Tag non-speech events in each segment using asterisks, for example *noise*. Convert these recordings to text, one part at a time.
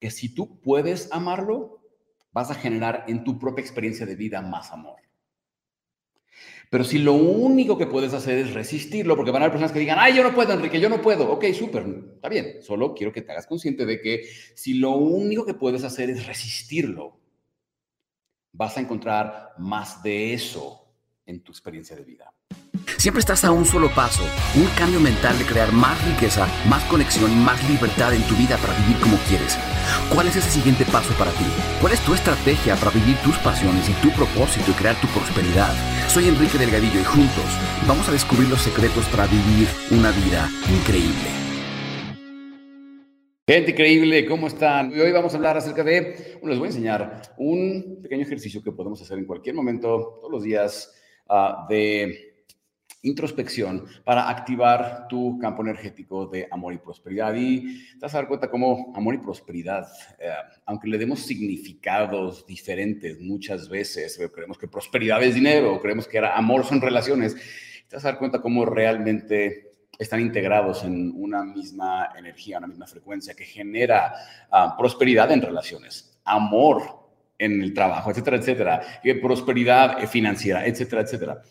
que si tú puedes amarlo, vas a generar en tu propia experiencia de vida más amor. Pero si lo único que puedes hacer es resistirlo, porque van a haber personas que digan, ay, yo no puedo, Enrique, yo no puedo. Ok, súper, está bien. Solo quiero que te hagas consciente de que si lo único que puedes hacer es resistirlo, vas a encontrar más de eso en tu experiencia de vida. Siempre estás a un solo paso, un cambio mental de crear más riqueza, más conexión y más libertad en tu vida para vivir como quieres. ¿Cuál es ese siguiente paso para ti? ¿Cuál es tu estrategia para vivir tus pasiones y tu propósito y crear tu prosperidad? Soy Enrique Delgadillo y juntos vamos a descubrir los secretos para vivir una vida increíble. Gente increíble, ¿cómo están? Hoy vamos a hablar acerca de, bueno, les voy a enseñar un pequeño ejercicio que podemos hacer en cualquier momento, todos los días, uh, de introspección para activar tu campo energético de amor y prosperidad. Y te a dar cuenta cómo amor y prosperidad, eh, aunque le demos significados diferentes muchas veces, eh, creemos que prosperidad es dinero, creemos que era amor son relaciones, te a dar cuenta cómo realmente están integrados en una misma energía, una misma frecuencia que genera ah, prosperidad en relaciones, amor en el trabajo, etcétera, etcétera, y prosperidad financiera, etcétera, etcétera.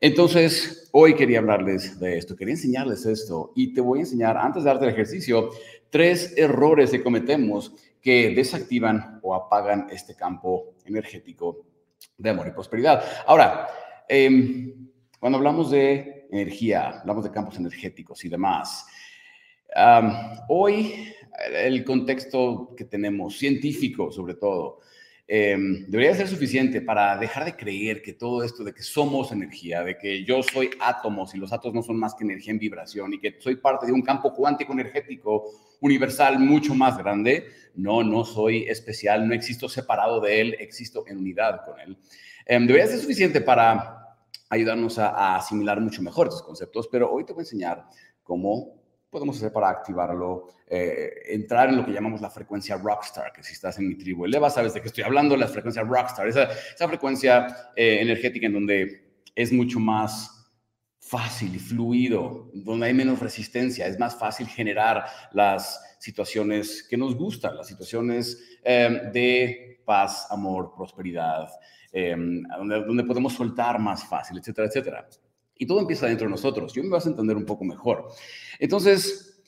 Entonces, hoy quería hablarles de esto, quería enseñarles esto y te voy a enseñar, antes de darte el ejercicio, tres errores que cometemos que desactivan o apagan este campo energético de amor y prosperidad. Ahora, em, cuando hablamos de energía, hablamos de campos energéticos y demás, hoy el contexto que tenemos, científico sobre todo, Em, debería ser suficiente para dejar de creer que todo esto de que somos energía, de que yo soy átomos y los átomos no son más que energía en vibración y que soy parte de un campo cuántico energético universal mucho más grande. No, no soy especial, no existo separado de él, existo en unidad con él. Em, debería ser suficiente para ayudarnos a, a asimilar mucho mejor estos conceptos, pero hoy te voy a enseñar cómo podemos hacer para activarlo? Eh, entrar en lo que llamamos la frecuencia rockstar, que si estás en mi tribu eleva, sabes de qué estoy hablando, la frecuencia rockstar, esa, esa frecuencia eh, energética en donde es mucho más fácil y fluido, donde hay menos resistencia, es más fácil generar las situaciones que nos gustan, las situaciones em, de paz, amor, prosperidad, em, donde, donde podemos soltar más fácil, etcétera, etcétera. Y todo empieza dentro de nosotros. Yo me vas a entender un poco mejor. Entonces,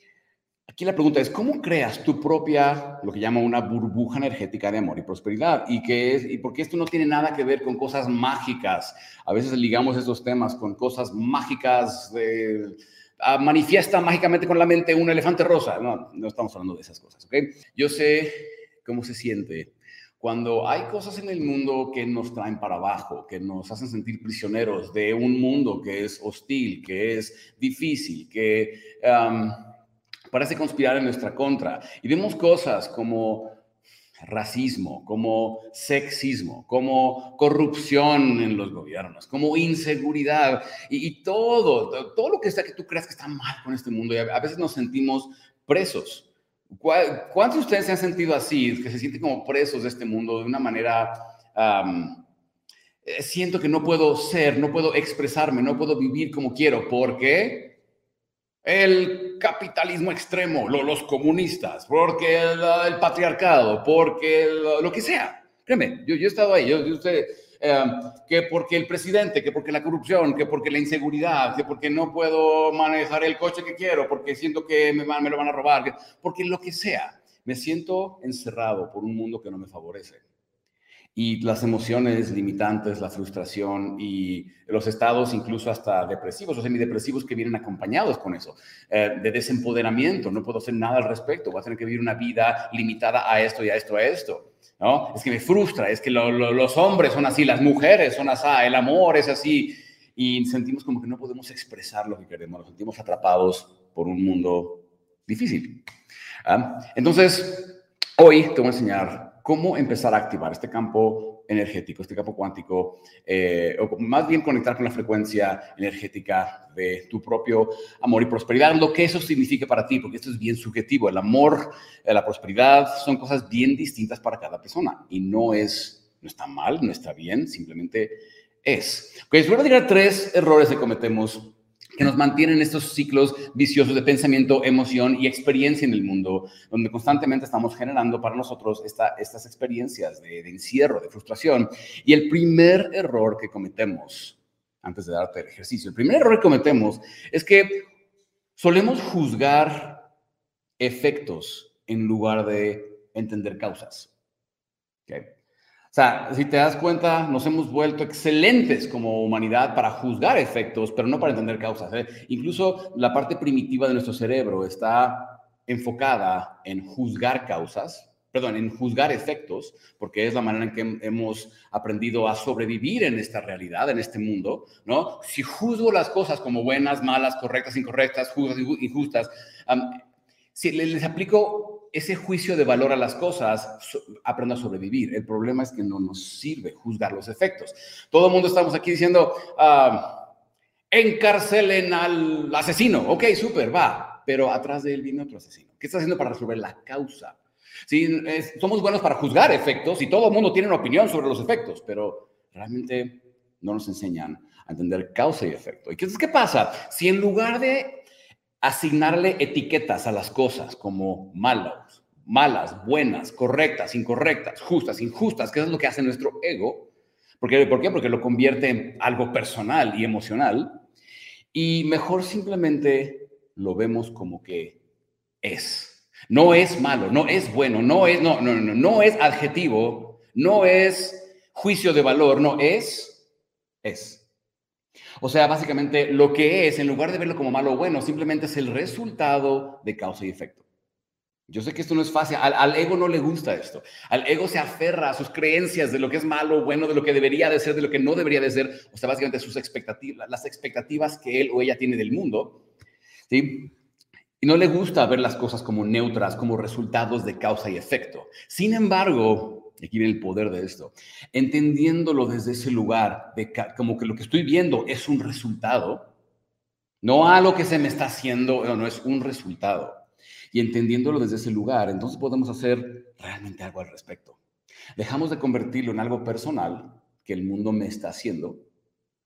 aquí la pregunta es, ¿cómo creas tu propia, lo que llama una burbuja energética de amor y prosperidad? Y, qué es, y porque esto no tiene nada que ver con cosas mágicas. A veces ligamos estos temas con cosas mágicas de... Ah, manifiesta mágicamente con la mente un elefante rosa. No, no estamos hablando de esas cosas, ¿ok? Yo sé cómo se siente cuando hay cosas en el mundo que nos traen para abajo, que nos hacen sentir prisioneros de un mundo que es hostil, que es difícil, que parece conspirar en nuestra contra, y vemos cosas como racismo, como sexismo, como corrupción en los gobiernos, como inseguridad y, todo, todo lo que está que tú creas que está mal con este mundo. Y a veces nos sentimos presos ¿Cuántos de ustedes se han sentido así, que se sienten como presos de este mundo de una manera... Eh, siento que no puedo ser, no puedo expresarme, no puedo vivir como quiero, porque el capitalismo extremo, los comunistas, porque el, patriarcado, porque lo que sea. Créeme, yo, he estado ahí, yo, yo usted, Em, que porque el presidente, que porque la corrupción, que porque la inseguridad, que porque no puedo manejar el coche que quiero, porque siento que me, lo van a robar, porque lo que sea, me siento encerrado por un mundo que no me favorece. Y las emociones limitantes, la frustración y los estados incluso hasta depresivos o semidepresivos que vienen acompañados con eso, eh, de desempoderamiento, no puedo hacer nada al respecto, voy a tener que vivir una vida limitada a esto y a esto, a esto. Es que me frustra, es que los hombres son así, las mujeres son así, el amor es así, y sentimos como que no podemos expresar lo que queremos, nos sentimos atrapados por un mundo difícil. ¿ah? Entonces, hoy te voy a enseñar cómo empezar a activar este campo energético, este campo cuántico, eh, o más bien conectar con la frecuencia energética de tu propio amor y prosperidad, lo que eso significa para ti, porque esto es bien subjetivo. El amor, eh, la prosperidad son cosas bien distintas para cada persona y no es, no está mal, no está bien, simplemente es. Ok, les voy a tres errores que cometemos que nos mantienen estos ciclos viciosos de pensamiento, emoción y experiencia en el mundo, donde constantemente estamos generando para nosotros estas experiencias de, de encierro, de frustración. Y el primer error que cometemos, antes de darte el ejercicio, el primer error que cometemos es que solemos juzgar efectos en lugar de entender causas. O sea, si te das cuenta, nos hemos vuelto excelentes como humanidad para juzgar efectos, pero no para entender causas. ¿eh? Incluso la parte primitiva de nuestro cerebro está enfocada en juzgar causas, perdón, en juzgar efectos, porque es la manera en que hemos aprendido a sobrevivir en esta realidad, en este mundo, ¿no? Si juzgo las cosas como buenas, malas, correctas, incorrectas, justas, injustas, si les aplico ese juicio de valor a las cosas, aprendo a sobrevivir. El problema es que no nos sirve juzgar los efectos. Todo el mundo estamos aquí diciendo, ah, encarcelen al asesino. Ok, súper, va. Pero atrás de él viene otro asesino. ¿Qué está haciendo para resolver la causa? Sí, somos buenos para juzgar efectos y todo el mundo tiene una opinión sobre los efectos, pero realmente no nos enseñan a entender causa y efecto. ¿Y qué, qué pasa? Si en lugar de asignarle etiquetas a las cosas como malas, malas, buenas, correctas, incorrectas, justas, injustas, que es lo que hace nuestro ego. ¿Por qué? ¿Por qué? Porque lo convierte en algo personal y emocional. Y mejor simplemente lo vemos como que es. No es malo, no es bueno, no es, no, no, no, no es adjetivo, no es juicio de valor, no es, es. O sea, básicamente lo que es, en lugar de verlo como malo o bueno, simplemente es el resultado de causa y efecto. Yo sé que esto no es fácil, al, ego no le gusta esto. Al ego se aferra a sus creencias de lo que es malo o bueno, de lo que debería de ser, de lo que no debería de ser, o sea, básicamente sus expectativas, las expectativas que él o ella tiene del mundo, ¿sí? Y no le gusta ver las cosas como neutras, como resultados de causa y efecto. Sin embargo, aquí viene el poder de esto, entendiéndolo desde ese lugar, de como que lo que estoy viendo es un resultado, no a lo que se me está haciendo, no, no es un resultado. Y entendiéndolo desde ese lugar, entonces podemos hacer realmente algo al respecto. Dejamos de convertirlo en algo personal que el mundo me está haciendo,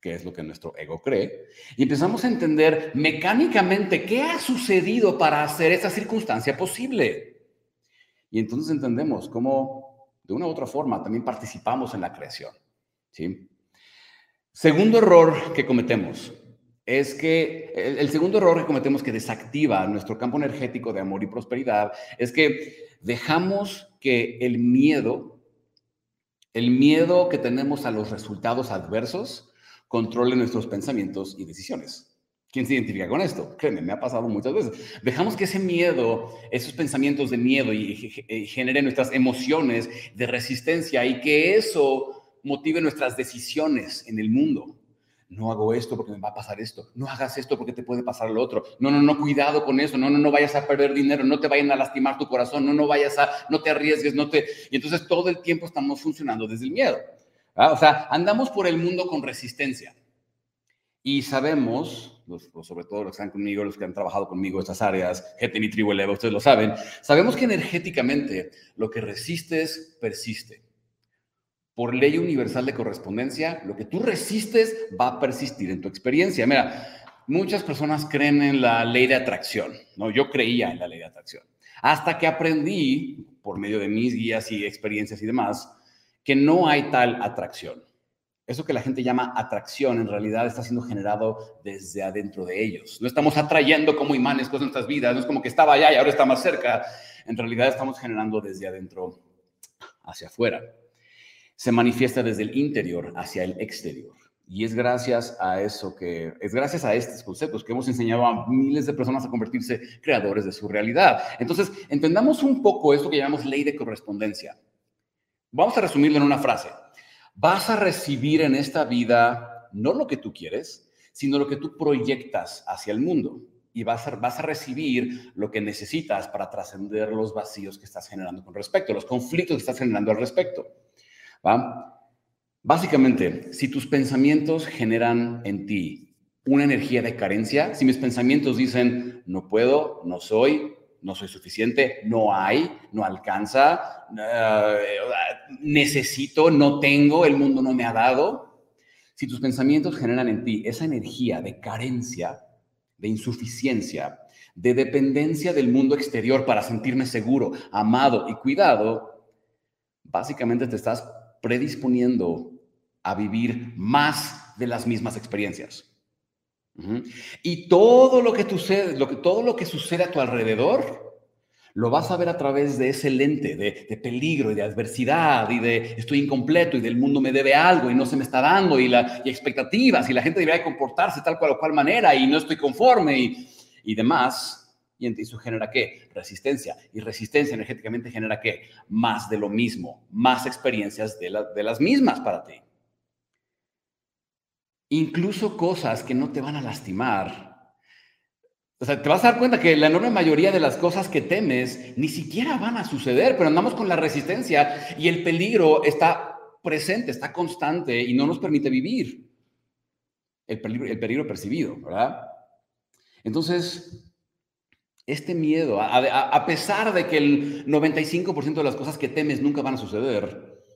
que es lo que nuestro ego cree, y empezamos a entender mecánicamente qué ha sucedido para hacer esa circunstancia posible. Y entonces entendemos cómo de una u otra forma también participamos en la creación. ¿sí? Segundo error que cometemos es que el, segundo error que cometemos que desactiva nuestro campo energético de amor y prosperidad es que dejamos que el miedo, el miedo que tenemos a los resultados adversos, controle nuestros pensamientos y decisiones. ¿Quién se identifica con esto? Créeme, me ha pasado muchas veces. Dejamos que ese miedo, esos pensamientos de miedo y, genere nuestras emociones de resistencia y que eso motive nuestras decisiones en el mundo. No hago esto porque me va a pasar esto. No hagas esto porque te puede pasar lo otro. No, no, no, cuidado con eso. No, no, no vayas a perder dinero. No te vayan a lastimar tu corazón. No, no vayas a, no te arriesgues, no te... Y entonces todo el tiempo estamos funcionando desde el miedo. O sea, andamos por el mundo con resistencia. Y sabemos, sobre todo los que están conmigo, los que han trabajado conmigo estas áreas, GTN y Tribu Eleva, ustedes lo saben, sabemos que energéticamente lo que resistes persiste. Por ley universal de correspondencia, lo que tú resistes va a persistir en tu experiencia. Mira, muchas personas creen en la ley de atracción, ¿no? Yo creía en la ley de atracción. Hasta que aprendí, por medio de mis guías y experiencias y demás, que no hay tal atracción. Eso que la gente llama atracción en realidad está siendo generado desde adentro de ellos. No estamos atrayendo como imanes cosas en nuestras vidas, no es como que estaba allá y ahora está más cerca. En realidad estamos generando desde adentro hacia afuera. Se manifiesta desde el interior hacia el exterior. Y es gracias a eso que, es gracias a estos conceptos que hemos enseñado a miles de personas a convertirse creadores de su realidad. Entonces, entendamos un poco esto que llamamos ley de correspondencia. Vamos a resumirlo en una frase vas a recibir en esta vida no lo que tú quieres, sino lo que tú proyectas hacia el mundo. Y vas a, vas a recibir lo que necesitas para trascender los vacíos que estás generando con respecto, los conflictos que estás generando al respecto. Básicamente, si tus pensamientos generan en ti una energía de carencia, si mis pensamientos dicen, no puedo, no soy, no soy suficiente, no hay, no alcanza, eh, necesito, no tengo, el mundo no me ha dado. Si tus pensamientos generan en ti esa energía de carencia, de insuficiencia, de dependencia del mundo exterior para sentirme seguro, amado y cuidado, básicamente te estás predisponiendo a vivir más de las mismas experiencias. Y todo lo que sucede, lo que, todo lo que sucede a tu alrededor, lo vas a ver a través de ese lente de, peligro y de adversidad y de estoy incompleto y del mundo me debe algo y no se me está dando y, la, expectativas y la gente debería comportarse tal cual o cual manera y no estoy conforme y, y demás. Y eso genera qué? Resistencia. Y resistencia energéticamente genera qué? Más de lo mismo, más experiencias de, de las mismas para ti. Incluso cosas que no te van a lastimar, o sea, te vas a dar cuenta que la enorme mayoría de las cosas que temes ni siquiera van a suceder, pero andamos con la resistencia y el peligro está presente, está constante y no nos permite vivir. El peligro, el peligro percibido, ¿verdad? Entonces, este miedo, a, a pesar de que el 95% de las cosas que temes nunca van a suceder,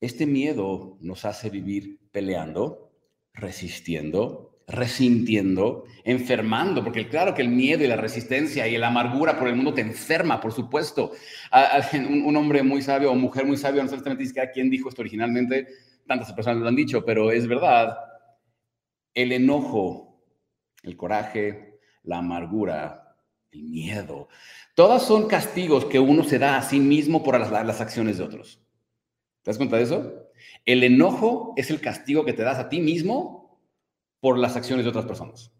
este miedo nos hace vivir peleando, resistiendo, resintiendo, enfermando, porque claro que el miedo y la resistencia y la amargura por el mundo te enferma, por supuesto. *laughs* Un, hombre muy sabio o mujer muy sabio, no sé exactamente a quién dijo esto originalmente, tantas personas lo han dicho, pero es verdad. El enojo, el coraje, la amargura, el miedo, todas son castigos que uno se da a sí mismo por las, las acciones de otros. ¿Te das cuenta de eso? El enojo es el castigo que te das a ti mismo por las acciones de otras personas.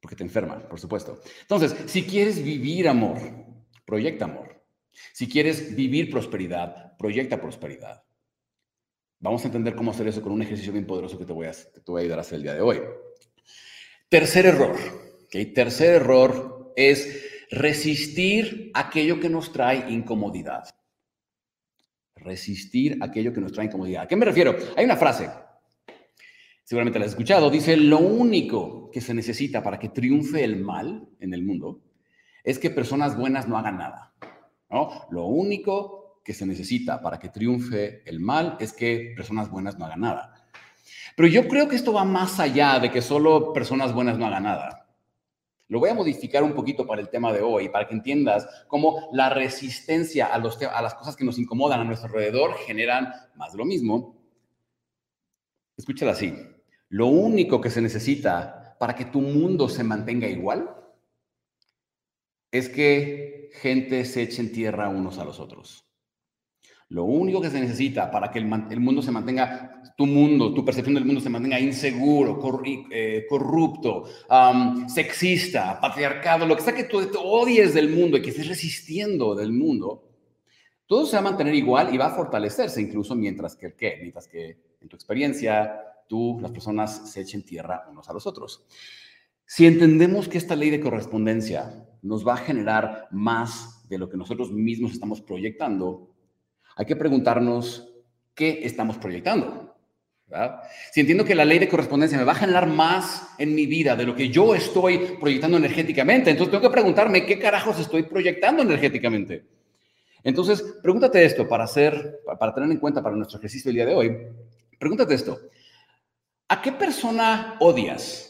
Porque te enferman, por supuesto. Entonces, si quieres vivir amor, proyecta amor. Si quieres vivir prosperidad, proyecta prosperidad. Vamos a entender cómo hacer eso con un ejercicio bien poderoso que te voy a, te voy a ayudar a hacer el día de hoy. Tercer error. ¿okay? Tercer error es resistir aquello que nos trae incomodidad. Resistir aquello que nos trae incomodidad. ¿A qué me refiero? Hay una frase seguramente la has escuchado, dice, lo único que se necesita para que triunfe el mal en el mundo es que personas buenas no hagan nada. ¿no? Lo único que se necesita para que triunfe el mal es que personas buenas no hagan nada. Pero yo creo que esto va más allá de que solo personas buenas no hagan nada. Lo voy a modificar un poquito para el tema de hoy, para que entiendas cómo la resistencia a, los a las cosas que nos incomodan a nuestro alrededor generan más de lo mismo. Escúchala así. Lo único que se necesita para que tu mundo se mantenga igual es que gente se eche en tierra unos a los otros. Lo único que se necesita para que el, mundo se mantenga, tu mundo, tu percepción del mundo se mantenga inseguro, eh, corrupto, sexista, patriarcado, lo que sea que tú, odies del mundo y que estés resistiendo del mundo, todo se va a mantener igual y va a fortalecerse incluso mientras que, ¿qué? Mientras que en tu experiencia tú, las personas se echen tierra unos a los otros. Si entendemos que esta ley de correspondencia nos va a generar más de lo que nosotros mismos estamos proyectando, hay que preguntarnos qué estamos proyectando. Si entiendo que la ley de correspondencia me va a generar más en mi vida de lo que yo estoy proyectando energéticamente, entonces tengo que preguntarme qué carajos estoy proyectando energéticamente. Entonces, pregúntate esto para hacer, para tener en cuenta para nuestro ejercicio del día de hoy. Pregúntate esto. ¿A qué persona odias?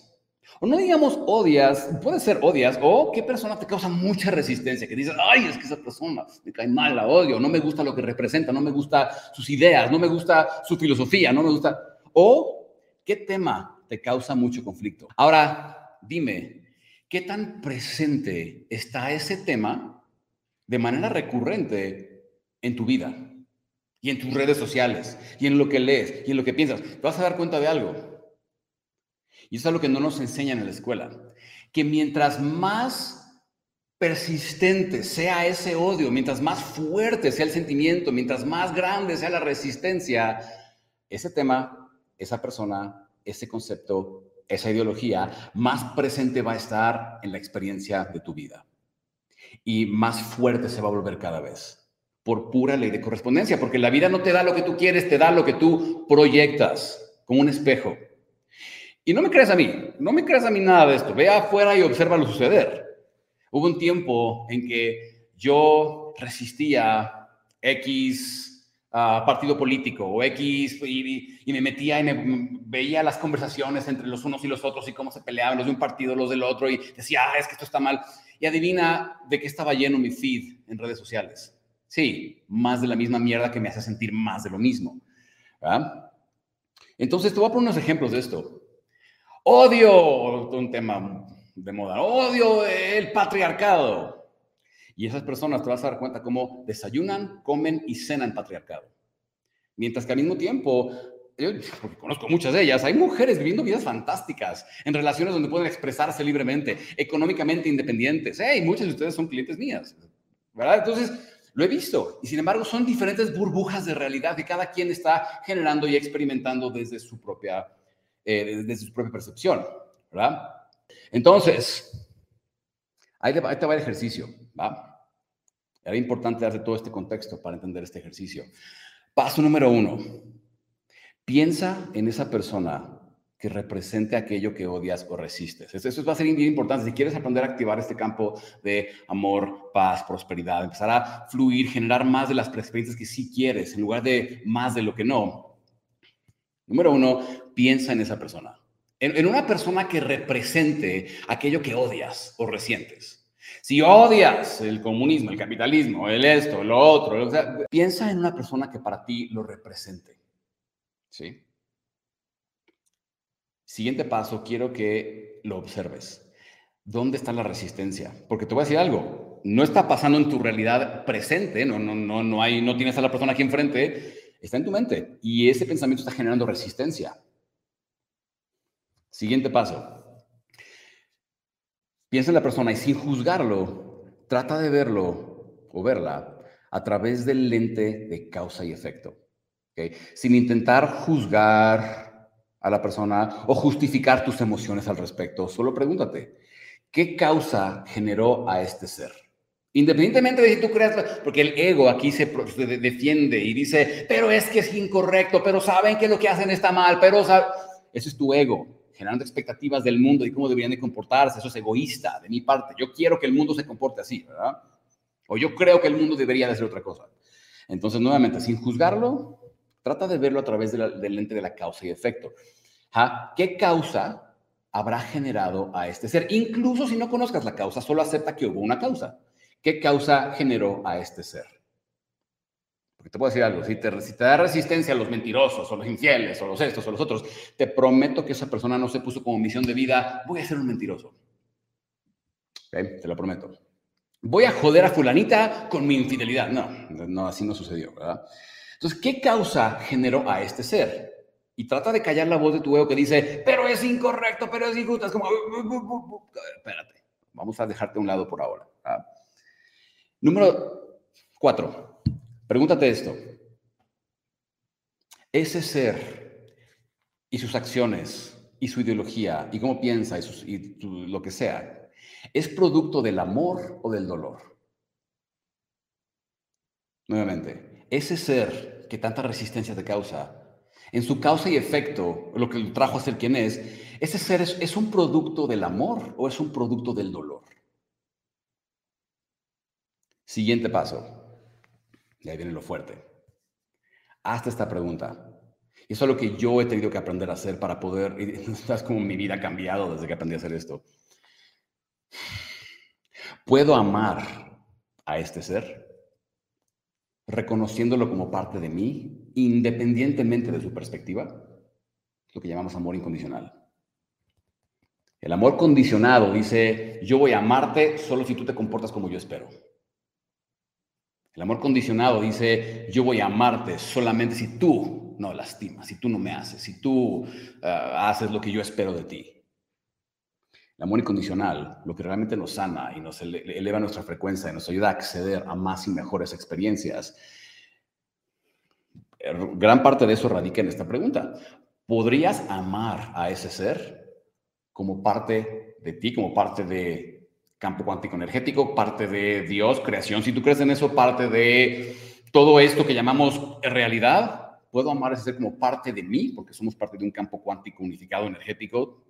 O no digamos odias, puede ser odias, o qué persona te causa mucha resistencia, que dices, ay, es que esa persona me cae mal, la odio, no me gusta lo que representa, no me gusta sus ideas, no me gusta su filosofía, no me gusta. O qué tema te causa mucho conflicto. Ahora, dime, ¿qué tan presente está ese tema de manera recurrente en tu vida? y en tus redes sociales, y en lo que lees, y en lo que piensas, te vas a dar cuenta de algo. Y eso es lo que no nos enseñan en la escuela. Que mientras más persistente sea ese odio, mientras más fuerte sea el sentimiento, mientras más grande sea la resistencia, ese tema, esa persona, ese concepto, esa ideología, más presente va a estar en la experiencia de tu vida. Y más fuerte se va a volver cada vez por pura ley de correspondencia, porque la vida no te da lo que tú quieres, te da lo que tú proyectas, como un espejo. Y no me creas a mí, no me creas a mí nada de esto, ve afuera y obsérvalo suceder. Hubo un tiempo en que yo resistía X partido político o X y, me metía y me, veía las conversaciones entre los unos y los otros y cómo se peleaban los de un partido, los del otro y decía, ah, es que esto está mal. Y adivina de qué estaba lleno mi feed en redes sociales. Sí, más de la misma mierda que me hace sentir más de lo mismo. Entonces, te voy a poner unos ejemplos de esto. Odio, un tema de moda, odio el patriarcado. Y esas personas te vas a dar cuenta cómo desayunan, comen y cenan patriarcado. Mientras que al mismo tiempo, yo porque conozco muchas de ellas, hay mujeres viviendo vidas fantásticas, en relaciones donde pueden expresarse libremente, económicamente independientes. Hey, muchas de ustedes son clientes mías, ¿verdad? Entonces, lo he visto. Y sin embargo, son diferentes burbujas de realidad que cada quien está generando y experimentando desde su propia, eh, desde su propia percepción, ¿verdad? Entonces, ahí te, va el ejercicio, ¿va? Era importante darte todo este contexto para entender este ejercicio. Paso número uno. Piensa en esa persona que represente aquello que odias o resistes. Eso va a ser bien importante. Si quieres aprender a activar este campo de amor, paz, prosperidad, empezar a fluir, generar más de las experiencias que sí quieres en lugar de más de lo que no. Número uno, piensa en esa persona. En, una persona que represente aquello que odias o resientes. Si odias el comunismo, el capitalismo, el esto, lo otro, piensa en una persona que para ti lo represente. ¿Sí? Siguiente paso, quiero que lo observes. ¿Dónde está la resistencia? Porque te voy a decir algo, no está pasando en tu realidad presente, no, no, no, no, hay, no tienes a la persona aquí enfrente, está en tu mente y ese pensamiento está generando resistencia. Siguiente paso. Piensa en la persona y sin juzgarlo, trata de verlo o verla a través del lente de causa y efecto. Sin intentar juzgar a la persona o justificar tus emociones al respecto, solo pregúntate, ¿qué causa generó a este ser? Independientemente de si tú creas, porque el ego aquí se, defiende y dice, pero es que es incorrecto, pero saben que lo que hacen está mal, pero eso es tu ego generando expectativas del mundo y cómo deberían de comportarse. Eso es egoísta de mi parte. Yo quiero que el mundo se comporte así, ¿verdad? O yo creo que el mundo debería de hacer otra cosa. Entonces, nuevamente, sin juzgarlo, trata de verlo a través del lente de la causa y efecto. ¿Qué causa habrá generado a este ser? Incluso si no conozcas la causa, solo acepta que hubo una causa. ¿Qué causa generó a este ser? Porque te puedo decir algo, si te, si da resistencia a los mentirosos o los infieles o los estos o los otros, te prometo que esa persona no se puso como misión de vida, voy a ser un mentiroso. Te lo prometo. Voy a joder a fulanita con mi infidelidad. No, no, así no sucedió, ¿verdad? Entonces, ¿qué causa generó a este ser? Y trata de callar la voz de tu ego que dice, pero es incorrecto, pero es injusto. Es como, espérate, vamos a dejarte a un lado por ahora. Número cuatro, Pregúntate esto. Ese ser y sus acciones y su ideología y cómo piensa y, lo que sea, ¿es producto del amor o del dolor? Nuevamente, ese ser que tanta resistencia te causa, en su causa y efecto, lo que lo trajo a ser quien es, ese ser es, es un producto del amor o es un producto del dolor. Siguiente paso. Y ahí viene lo fuerte. Hasta esta pregunta. Y eso es lo que yo he tenido que aprender a hacer para poder, y *laughs* es como mi vida ha cambiado desde que aprendí a hacer esto. ¿Puedo amar a este ser? Reconociéndolo como parte de mí, independientemente de su perspectiva. Lo que llamamos amor incondicional. El amor condicionado dice, yo voy a amarte solo si tú te comportas como yo espero. El amor condicionado dice, yo voy a amarte solamente si tú no lastimas, si tú no me haces, si tú ah, haces lo que yo espero de ti. El amor incondicional, lo que realmente nos sana y nos eleva nuestra frecuencia y nos ayuda a acceder a más y mejores experiencias. Er, gran parte de eso radica en esta pregunta. ¿Podrías amar a ese ser como parte de ti, como parte de campo cuántico energético, parte de Dios, creación. Si tú crees en eso, parte de todo esto que llamamos realidad, puedo amar ese ser como parte de mí, porque somos parte de un campo cuántico unificado energético.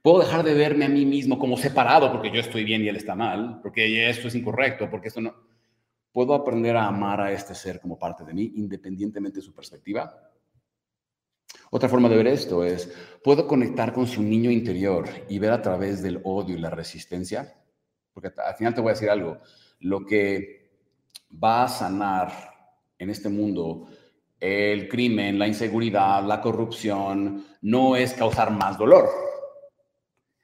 Puedo dejar de verme a mí mismo como separado porque yo estoy bien y él está mal, porque esto es incorrecto, porque esto no. ¿Puedo aprender a amar a este ser como parte de mí, independientemente de su perspectiva? Otra forma de ver esto es, ¿puedo conectar con su niño interior y ver a través del odio y la resistencia? Porque al final te voy a decir algo, lo que va a sanar en este mundo el crimen, la inseguridad, la corrupción, no es causar más dolor,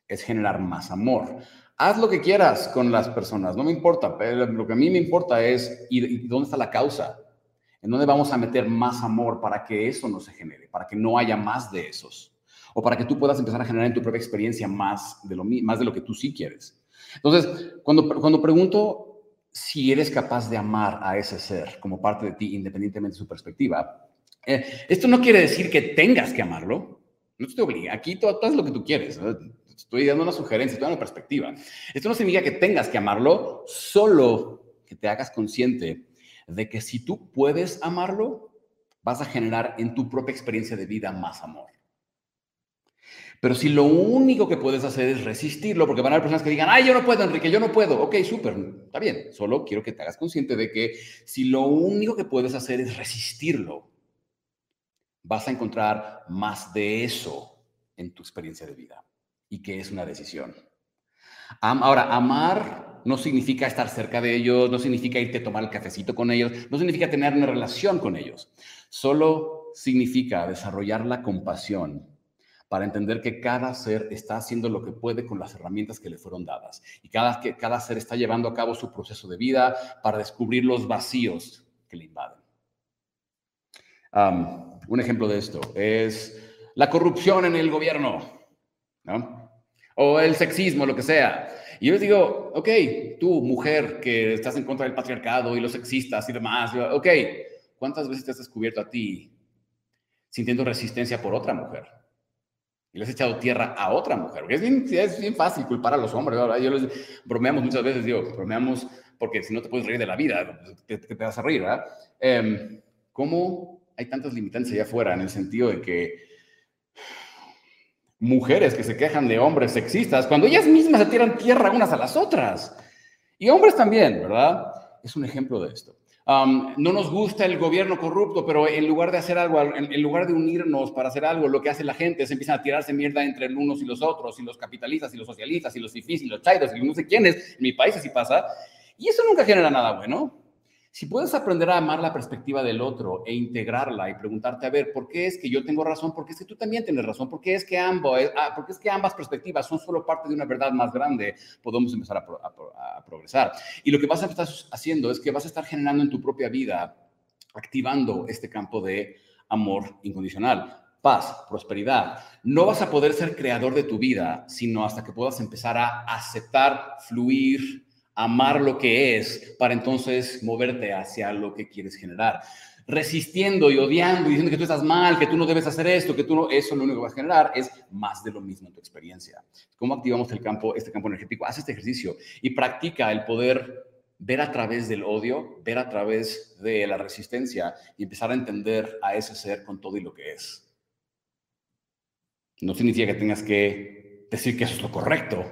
es generar más amor. Haz lo que quieras con las personas, no me importa, pero lo que a mí me importa es, ¿y dónde está la causa? ¿En dónde vamos a meter más amor para que eso no se genere, para que no haya más de esos? O para que tú puedas empezar a generar en tu propia experiencia más de lo, más de lo que tú sí quieres. Entonces, cuando, cuando pregunto si eres capaz de amar a ese ser como parte de ti, independientemente de su perspectiva, eh, esto no quiere decir que tengas que amarlo. No te obliga. Aquí tú, tú lo que tú quieres. Estoy dando una sugerencia, estoy dando una perspectiva. Esto no significa que tengas que amarlo, solo que te hagas consciente de que si tú puedes amarlo, vas a generar en tu propia experiencia de vida más amor. Pero si lo único que puedes hacer es resistirlo, porque van a haber personas que digan, ay, yo no puedo, Enrique, yo no puedo. Ok, súper, está bien. Solo quiero que te hagas consciente de que si lo único que puedes hacer es resistirlo, vas a encontrar más de eso en tu experiencia de vida y que es una decisión. Ahora, amar no significa estar cerca de ellos, no significa irte a tomar el cafecito con ellos, no significa tener una relación con ellos. Solo significa desarrollar la compasión para entender que cada ser está haciendo lo que puede con las herramientas que le fueron dadas y cada, que cada ser está llevando a cabo su proceso de vida para descubrir los vacíos que le invaden. un ejemplo de esto es la corrupción en el gobierno, o el sexismo, lo que sea. Y yo les digo, ok, tú, mujer, que estás en contra del patriarcado y los sexistas y demás, ok, ¿cuántas veces te has descubierto a ti sintiendo resistencia por otra mujer? Y le has echado tierra a otra mujer. Porque es bien, es bien fácil culpar a los hombres. ¿verdad? Yo les bromeamos muchas veces, digo, bromeamos porque si no te puedes reír de la vida, te, te, vas a reír, ¿verdad? Eh, ¿Cómo hay tantas limitantes allá afuera en el sentido de que mujeres que se quejan de hombres sexistas cuando ellas mismas se tiran tierra unas a las otras. Y hombres también, ¿verdad? Es un ejemplo de esto. no nos gusta el gobierno corrupto, pero en lugar de hacer algo, en, lugar de unirnos para hacer algo, lo que hace la gente es empiezan a tirarse mierda entre unos y los otros, y los capitalistas y los socialistas y los fifís y los chairos y no sé quiénes. En mi país así pasa. Y eso nunca genera nada bueno. Si puedes aprender a amar la perspectiva del otro e integrarla y preguntarte, a ver, ¿por qué es que yo tengo razón? ¿Por qué es que tú también tienes razón? ¿Por qué es que, ambos, eh, ah, ¿por es que ambas perspectivas son solo parte de una verdad más grande? Podemos empezar a progresar. Y lo que vas a estar haciendo es que vas a estar generando en tu propia vida, activando este campo de amor incondicional paz, prosperidad. No vas a poder ser creador de tu vida, sino hasta que puedas empezar a aceptar, fluir, amar lo que es para entonces moverte hacia lo que quieres generar. Resistiendo y odiando y diciendo que tú estás mal, que tú no debes hacer esto, que tú no, eso lo único que vas a generar es más de lo mismo en tu experiencia. ¿Cómo activamos el campo, este campo energético? Haz este ejercicio y practica el poder ver a través del odio, ver a través de la resistencia y empezar a entender a ese ser con todo y lo que es. No significa que tengas que decir que eso es lo correcto,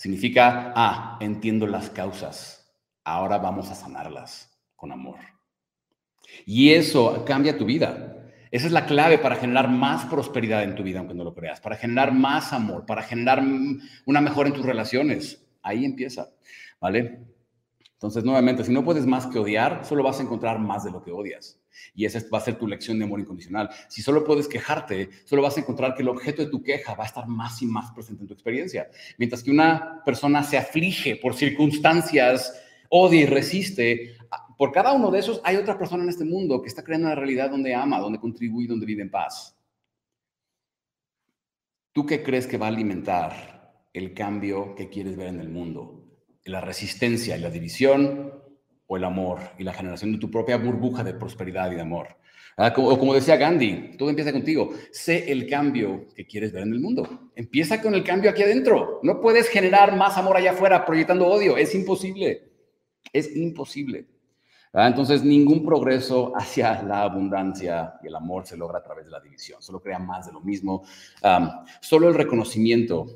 Significa, ah, entiendo las causas, ahora vamos a sanarlas con amor. Y eso cambia tu vida. Esa es la clave para generar más prosperidad en tu vida, aunque no lo creas, para generar más amor, para generar una mejora en tus relaciones. Ahí empieza, ¿vale? Entonces, nuevamente, si no puedes más que odiar, solo vas a encontrar más de lo que odias. Y esa va a ser tu lección de amor incondicional. Si solo puedes quejarte, solo vas a encontrar que el objeto de tu queja va a estar más y más presente en tu experiencia. Mientras que una persona se aflige por circunstancias, odia y resiste, por cada uno de esos hay otra persona en este mundo que está creando una realidad donde ama, donde contribuye, donde vive en paz. ¿Tú qué crees que va a alimentar el cambio que quieres ver en el mundo? ¿La resistencia y la división o el amor y la generación de tu propia burbuja de prosperidad y de amor. O como decía Gandhi, todo empieza contigo. Sé el cambio que quieres ver en el mundo. Empieza con el cambio aquí adentro. No puedes generar más amor allá afuera proyectando odio. Es imposible. Es imposible. Entonces, ningún progreso hacia la abundancia y el amor se logra a través de la división. Solo crea más de lo mismo. solo el reconocimiento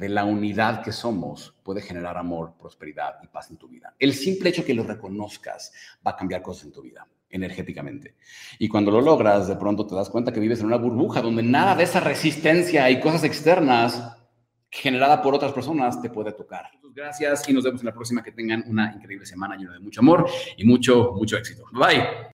de la unidad que somos puede generar amor, prosperidad y paz en tu vida. El simple hecho que lo reconozcas va a cambiar cosas en tu vida energéticamente. Y cuando lo logras, de pronto te das cuenta que vives en una burbuja donde nada de esa resistencia y cosas externas generada por otras personas te puede tocar. Gracias y nos vemos en la próxima. Que tengan una increíble semana llena de mucho amor y mucho, mucho éxito. Bye.